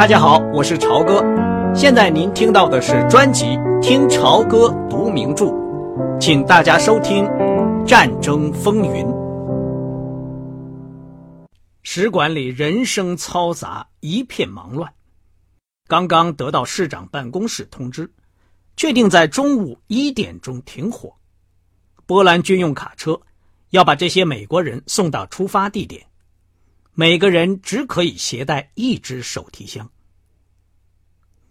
大家好，我是朝哥。现在您听到的是专辑《听朝歌读名著》，请大家收听《战争风云》。使馆里人声嘈杂，一片忙乱。刚刚得到市长办公室通知，确定在中午一点钟停火。波兰军用卡车要把这些美国人送到出发地点。每个人只可以携带一只手提箱。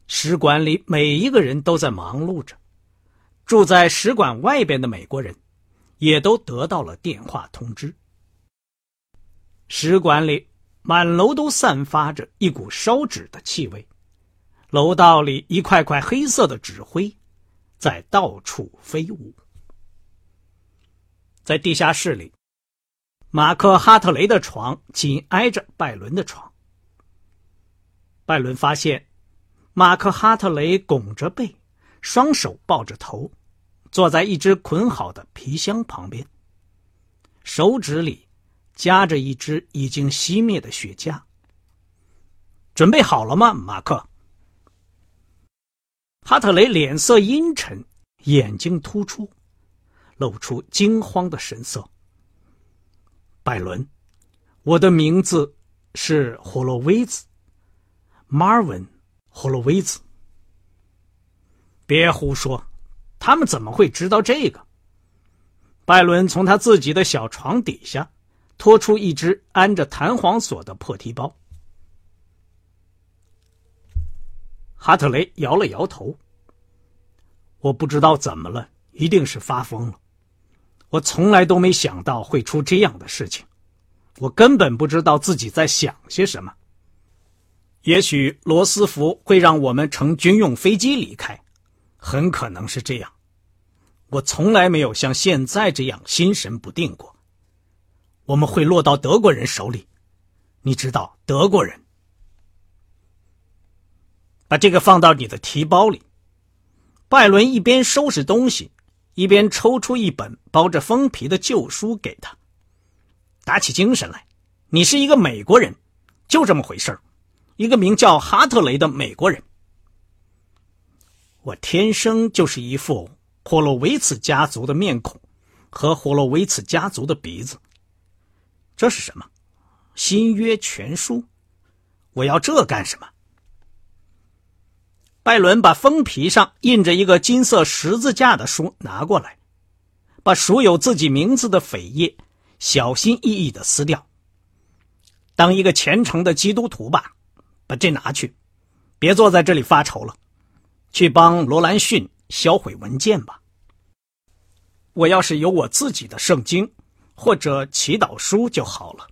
使馆里每一个人都在忙碌着，住在使馆外边的美国人，也都得到了电话通知。使馆里满楼都散发着一股烧纸的气味，楼道里一块块黑色的纸灰在到处飞舞。在地下室里。马克·哈特雷的床紧挨着拜伦的床。拜伦发现，马克·哈特雷拱着背，双手抱着头，坐在一只捆好的皮箱旁边，手指里夹着一支已经熄灭的雪茄。准备好了吗，马克？哈特雷脸色阴沉，眼睛突出，露出惊慌的神色。拜伦，我的名字是霍洛威兹，Marvin，霍洛威兹。别胡说，他们怎么会知道这个？拜伦从他自己的小床底下拖出一只安着弹簧锁的破提包。哈特雷摇了摇头。我不知道怎么了，一定是发疯了。我从来都没想到会出这样的事情，我根本不知道自己在想些什么。也许罗斯福会让我们乘军用飞机离开，很可能是这样。我从来没有像现在这样心神不定过。我们会落到德国人手里，你知道德国人。把这个放到你的提包里。拜伦一边收拾东西。一边抽出一本包着封皮的旧书给他，打起精神来。你是一个美国人，就这么回事一个名叫哈特雷的美国人。我天生就是一副霍洛维茨家族的面孔和霍洛维茨家族的鼻子。这是什么？新约全书？我要这干什么？拜伦把封皮上印着一个金色十字架的书拿过来，把署有自己名字的扉页小心翼翼的撕掉。当一个虔诚的基督徒吧，把这拿去，别坐在这里发愁了，去帮罗兰逊销毁文件吧。我要是有我自己的圣经或者祈祷书就好了。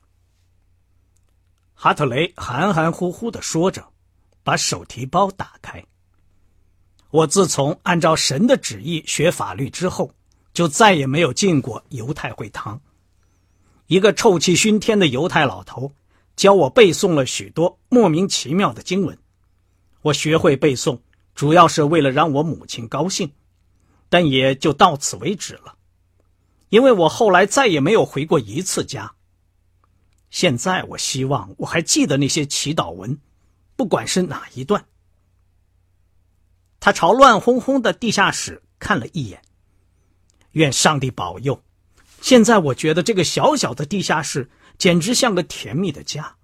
哈特雷含含糊糊的说着，把手提包打开。我自从按照神的旨意学法律之后，就再也没有进过犹太会堂。一个臭气熏天的犹太老头教我背诵了许多莫名其妙的经文。我学会背诵，主要是为了让我母亲高兴，但也就到此为止了。因为我后来再也没有回过一次家。现在我希望我还记得那些祈祷文，不管是哪一段。他朝乱哄哄的地下室看了一眼。愿上帝保佑！现在我觉得这个小小的地下室简直像个甜蜜的家。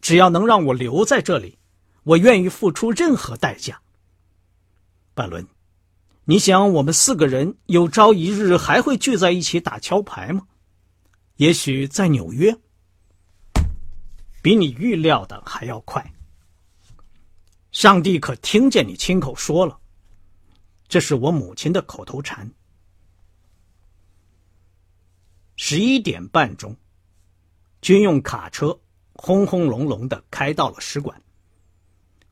只要能让我留在这里，我愿意付出任何代价。半伦，你想我们四个人有朝一日还会聚在一起打桥牌吗？也许在纽约，比你预料的还要快。上帝可听见你亲口说了，这是我母亲的口头禅。十一点半钟，军用卡车轰轰隆隆的开到了使馆。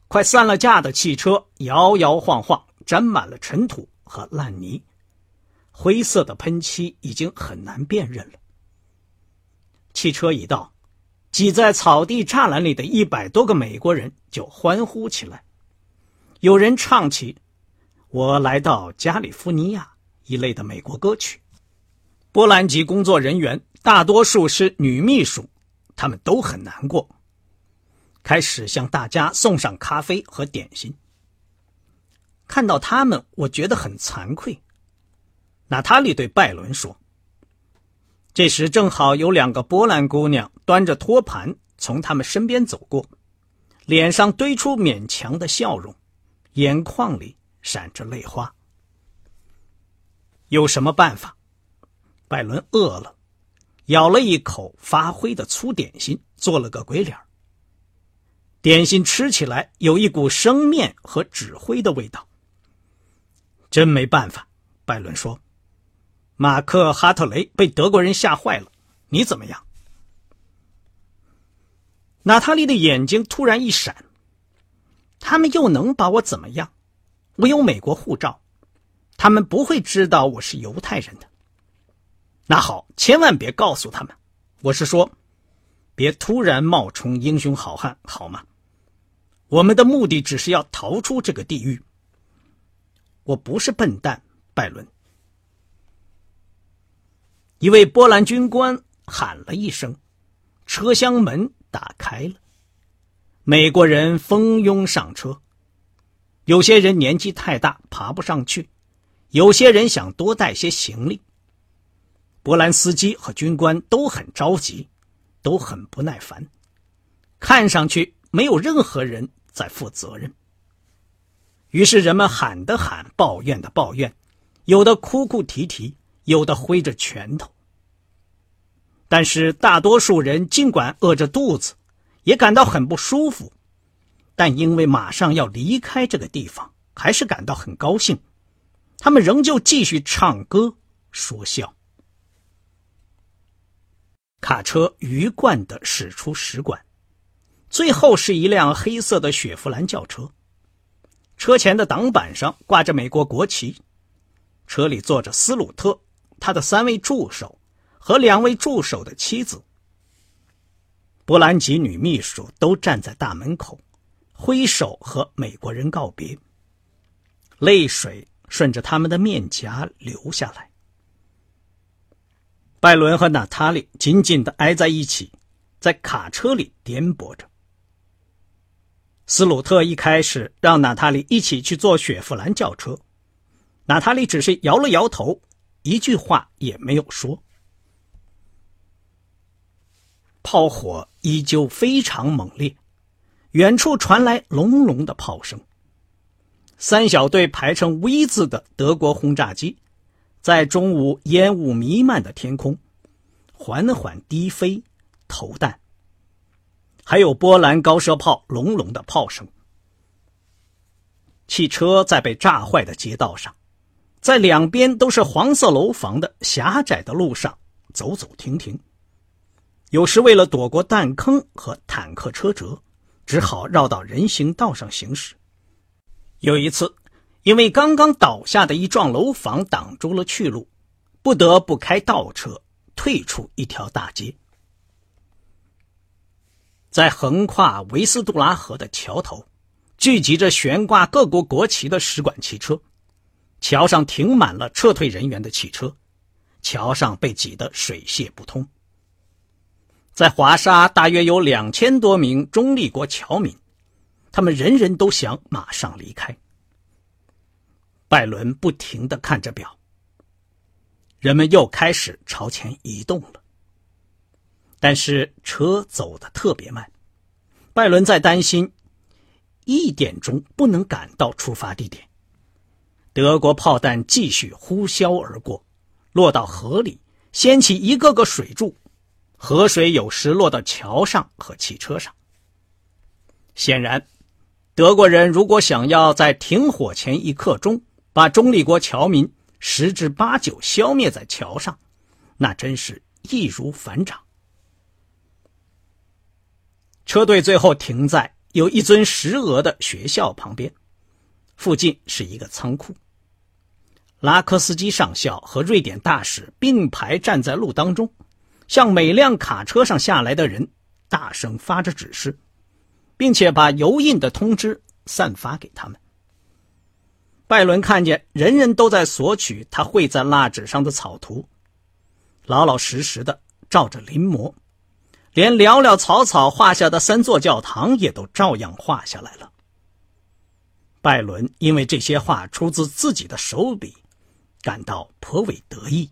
快散了架的汽车摇摇晃晃，沾满了尘土和烂泥，灰色的喷漆已经很难辨认了。汽车一到。挤在草地栅栏里的一百多个美国人就欢呼起来，有人唱起“我来到加利福尼亚”一类的美国歌曲。波兰籍工作人员大多数是女秘书，他们都很难过。开始向大家送上咖啡和点心。看到他们，我觉得很惭愧。娜塔莉对拜伦说。这时正好有两个波兰姑娘端着托盘从他们身边走过，脸上堆出勉强的笑容，眼眶里闪着泪花。有什么办法？拜伦饿了，咬了一口发灰的粗点心，做了个鬼脸。点心吃起来有一股生面和纸灰的味道。真没办法，拜伦说。马克·哈特雷被德国人吓坏了，你怎么样？娜塔莉的眼睛突然一闪。他们又能把我怎么样？我有美国护照，他们不会知道我是犹太人的。那好，千万别告诉他们。我是说，别突然冒充英雄好汉，好吗？我们的目的只是要逃出这个地狱。我不是笨蛋，拜伦。一位波兰军官喊了一声，车厢门打开了。美国人蜂拥上车，有些人年纪太大爬不上去，有些人想多带些行李。波兰司机和军官都很着急，都很不耐烦，看上去没有任何人在负责任。于是人们喊的喊，抱怨的抱怨，有的哭哭啼啼。有的挥着拳头，但是大多数人尽管饿着肚子，也感到很不舒服，但因为马上要离开这个地方，还是感到很高兴。他们仍旧继续唱歌说笑。卡车鱼贯的驶出使馆，最后是一辆黑色的雪佛兰轿车，车前的挡板上挂着美国国旗，车里坐着斯鲁特。他的三位助手和两位助手的妻子，波兰籍女秘书都站在大门口，挥手和美国人告别。泪水顺着他们的面颊流下来。拜伦和娜塔莉紧紧的挨在一起，在卡车里颠簸着。斯鲁特一开始让娜塔莉一起去坐雪佛兰轿车，娜塔莉只是摇了摇头。一句话也没有说。炮火依旧非常猛烈，远处传来隆隆的炮声。三小队排成 V 字的德国轰炸机，在中午烟雾弥漫的天空缓缓低飞，投弹。还有波兰高射炮隆隆的炮声。汽车在被炸坏的街道上。在两边都是黄色楼房的狭窄的路上走走停停，有时为了躲过弹坑和坦克车辙，只好绕到人行道上行驶。有一次，因为刚刚倒下的一幢楼房挡住了去路，不得不开倒车退出一条大街。在横跨维斯杜拉河的桥头，聚集着悬挂各国国旗的使馆汽车。桥上停满了撤退人员的汽车，桥上被挤得水泄不通。在华沙，大约有两千多名中立国侨民，他们人人都想马上离开。拜伦不停的看着表，人们又开始朝前移动了，但是车走得特别慢。拜伦在担心，一点钟不能赶到出发地点。德国炮弹继续呼啸而过，落到河里，掀起一个个水柱，河水有时落到桥上和汽车上。显然，德国人如果想要在停火前一刻钟把中立国侨民十之八九消灭在桥上，那真是易如反掌。车队最后停在有一尊石额的学校旁边，附近是一个仓库。拉科斯基上校和瑞典大使并排站在路当中，向每辆卡车上下来的人大声发着指示，并且把油印的通知散发给他们。拜伦看见人人都在索取他绘在蜡纸上的草图，老老实实的照着临摹，连潦潦草草画下的三座教堂也都照样画下来了。拜伦因为这些话出自自己的手笔，感到颇为得意。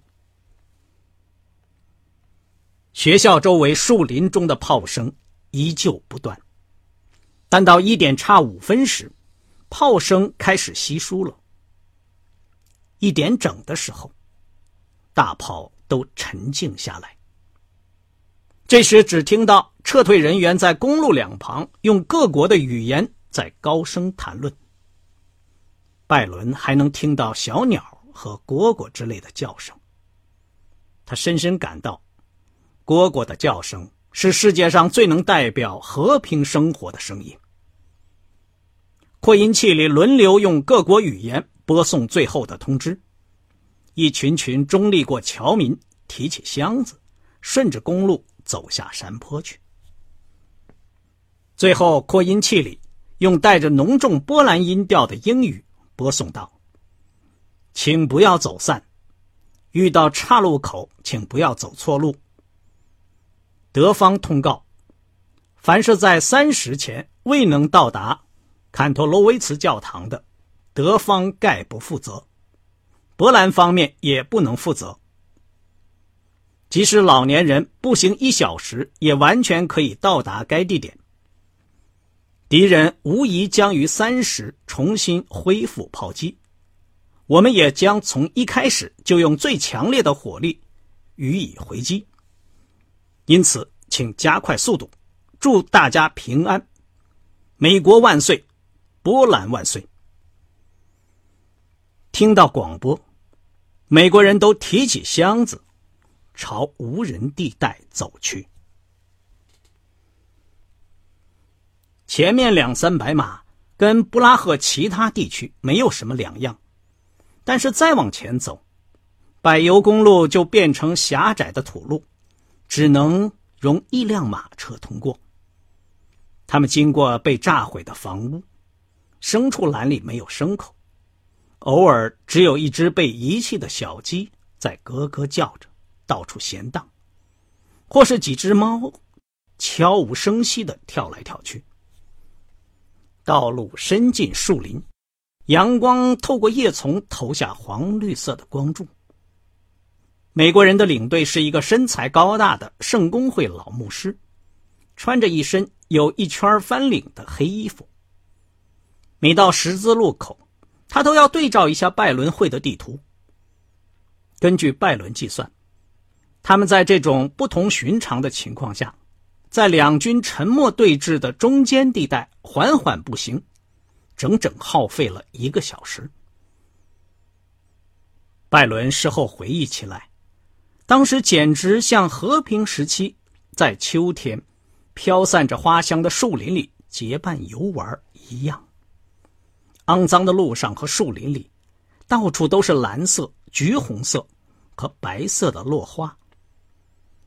学校周围树林中的炮声依旧不断，但到一点差五分时，炮声开始稀疏了。一点整的时候，大炮都沉静下来。这时，只听到撤退人员在公路两旁用各国的语言在高声谈论。拜伦还能听到小鸟和蝈蝈之类的叫声。他深深感到，蝈蝈的叫声是世界上最能代表和平生活的声音。扩音器里轮流用各国语言播送最后的通知。一群群中立过侨民提起箱子，顺着公路走下山坡去。最后，扩音器里用带着浓重波兰音调的英语。播送道：“请不要走散，遇到岔路口，请不要走错路。德方通告：凡是在三时前未能到达坎托罗维茨教堂的，德方概不负责，波兰方面也不能负责。即使老年人步行一小时，也完全可以到达该地点。”敌人无疑将于三时重新恢复炮击，我们也将从一开始就用最强烈的火力予以回击。因此，请加快速度，祝大家平安，美国万岁，波兰万岁！听到广播，美国人都提起箱子，朝无人地带走去。前面两三百码跟布拉赫其他地区没有什么两样，但是再往前走，柏油公路就变成狭窄的土路，只能容一辆马车通过。他们经过被炸毁的房屋，牲畜栏里没有牲口，偶尔只有一只被遗弃的小鸡在咯咯叫着，到处闲荡，或是几只猫悄无声息的跳来跳去。道路伸进树林，阳光透过叶丛投下黄绿色的光柱。美国人的领队是一个身材高大的圣公会老牧师，穿着一身有一圈翻领的黑衣服。每到十字路口，他都要对照一下拜伦会的地图。根据拜伦计算，他们在这种不同寻常的情况下。在两军沉默对峙的中间地带缓缓步行，整整耗费了一个小时。拜伦事后回忆起来，当时简直像和平时期在秋天飘散着花香的树林里结伴游玩一样。肮脏的路上和树林里，到处都是蓝色、橘红色和白色的落花。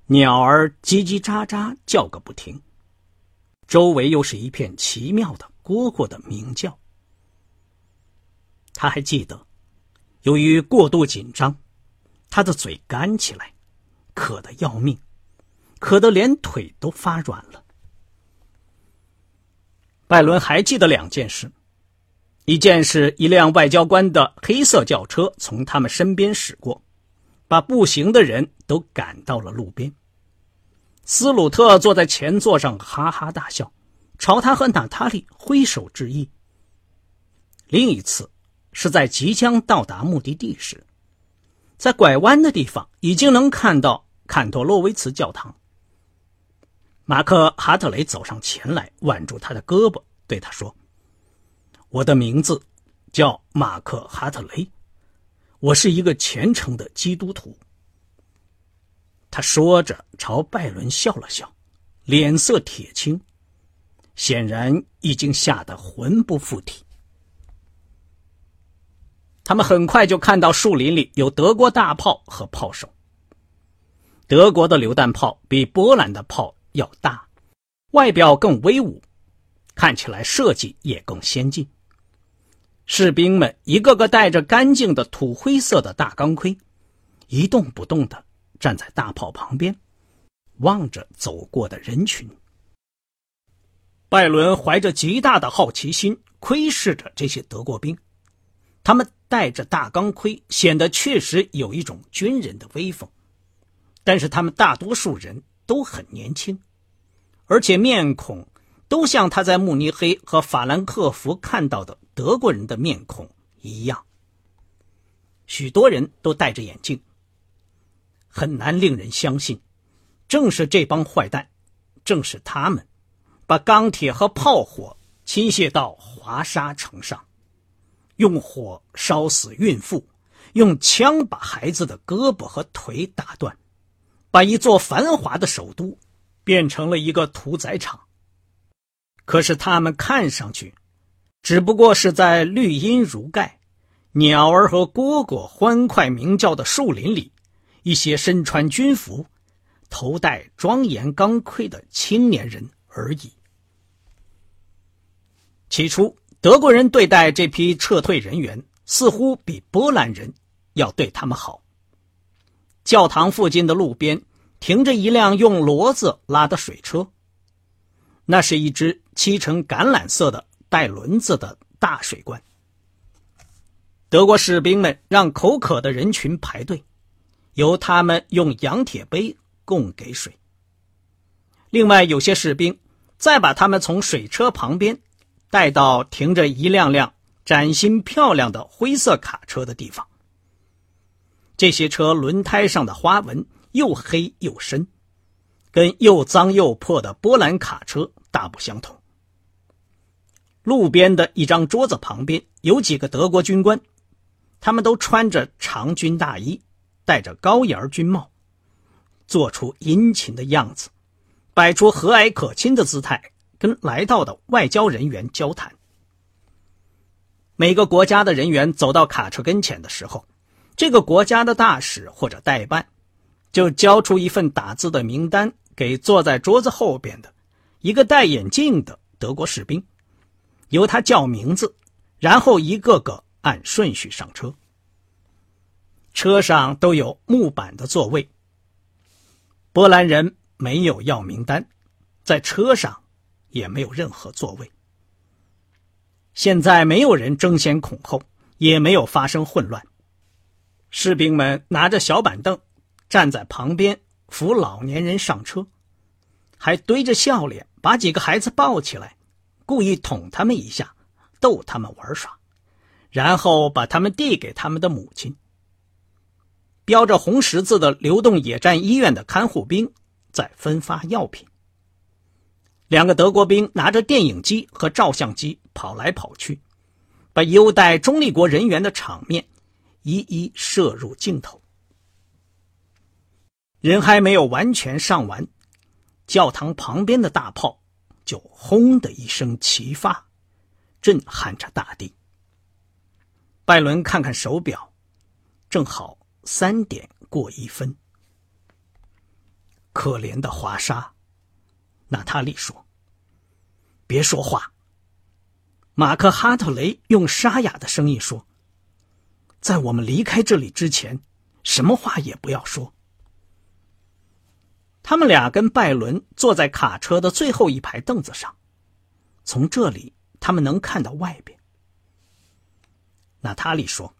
鸟儿叽叽喳喳叫个不停，周围又是一片奇妙的蝈蝈的鸣叫。他还记得，由于过度紧张，他的嘴干起来，渴得要命，渴得连腿都发软了。拜伦还记得两件事：一件是一辆外交官的黑色轿车从他们身边驶过。把步行的人都赶到了路边。斯鲁特坐在前座上，哈哈大笑，朝他和娜塔莉挥手致意。另一次是在即将到达目的地时，在拐弯的地方已经能看到坎托洛维茨教堂。马克·哈特雷走上前来，挽住他的胳膊，对他说：“我的名字叫马克·哈特雷。”我是一个虔诚的基督徒。他说着，朝拜伦笑了笑，脸色铁青，显然已经吓得魂不附体。他们很快就看到树林里有德国大炮和炮手。德国的榴弹炮比波兰的炮要大，外表更威武，看起来设计也更先进。士兵们一个个戴着干净的土灰色的大钢盔，一动不动的站在大炮旁边，望着走过的人群。拜伦怀着极大的好奇心窥视着这些德国兵，他们戴着大钢盔，显得确实有一种军人的威风。但是他们大多数人都很年轻，而且面孔都像他在慕尼黑和法兰克福看到的德国人的面孔一样。许多人都戴着眼镜，很难令人相信，正是这帮坏蛋，正是他们，把钢铁和炮火倾泻到华沙城上，用火烧死孕妇，用枪把孩子的胳膊和腿打断。把一座繁华的首都变成了一个屠宰场。可是他们看上去，只不过是在绿荫如盖、鸟儿和蝈蝈欢快鸣叫的树林里，一些身穿军服、头戴庄严钢盔的青年人而已。起初，德国人对待这批撤退人员，似乎比波兰人要对他们好。教堂附近的路边停着一辆用骡子拉的水车，那是一只漆成橄榄色的带轮子的大水罐。德国士兵们让口渴的人群排队，由他们用洋铁杯供给水。另外，有些士兵再把他们从水车旁边带到停着一辆辆崭新漂亮的灰色卡车的地方。这些车轮胎上的花纹又黑又深，跟又脏又破的波兰卡车大不相同。路边的一张桌子旁边有几个德国军官，他们都穿着长军大衣，戴着高檐军帽，做出殷勤的样子，摆出和蔼可亲的姿态，跟来到的外交人员交谈。每个国家的人员走到卡车跟前的时候。这个国家的大使或者代办，就交出一份打字的名单给坐在桌子后边的一个戴眼镜的德国士兵，由他叫名字，然后一个个按顺序上车。车上都有木板的座位。波兰人没有要名单，在车上也没有任何座位。现在没有人争先恐后，也没有发生混乱。士兵们拿着小板凳，站在旁边扶老年人上车，还堆着笑脸把几个孩子抱起来，故意捅他们一下，逗他们玩耍，然后把他们递给他们的母亲。标着红十字的流动野战医院的看护兵在分发药品。两个德国兵拿着电影机和照相机跑来跑去，把优待中立国人员的场面。一一射入镜头，人还没有完全上完，教堂旁边的大炮就轰的一声齐发，震撼着大地。拜伦看看手表，正好三点过一分。可怜的华沙，娜塔莉说：“别说话。”马克哈特雷用沙哑的声音说。在我们离开这里之前，什么话也不要说。他们俩跟拜伦坐在卡车的最后一排凳子上，从这里他们能看到外边。娜塔莉说：“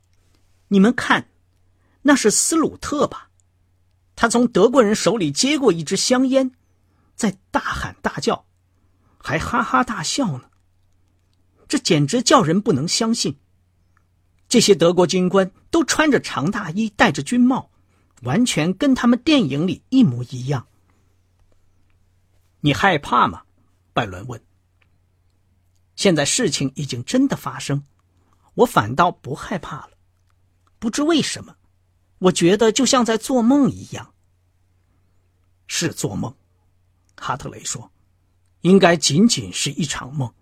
你们看，那是斯鲁特吧？他从德国人手里接过一支香烟，在大喊大叫，还哈哈大笑呢。这简直叫人不能相信。”这些德国军官都穿着长大衣，戴着军帽，完全跟他们电影里一模一样。你害怕吗？拜伦问。现在事情已经真的发生，我反倒不害怕了。不知为什么，我觉得就像在做梦一样。是做梦，哈特雷说，应该仅仅是一场梦。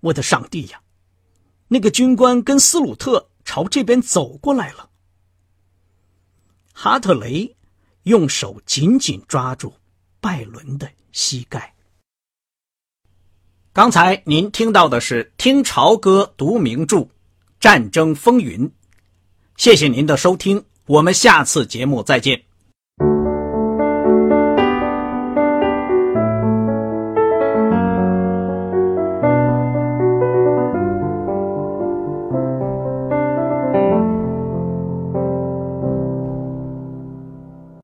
我的上帝呀！那个军官跟斯鲁特朝这边走过来了。哈特雷用手紧紧抓住拜伦的膝盖。刚才您听到的是听潮歌读名著《战争风云》，谢谢您的收听，我们下次节目再见。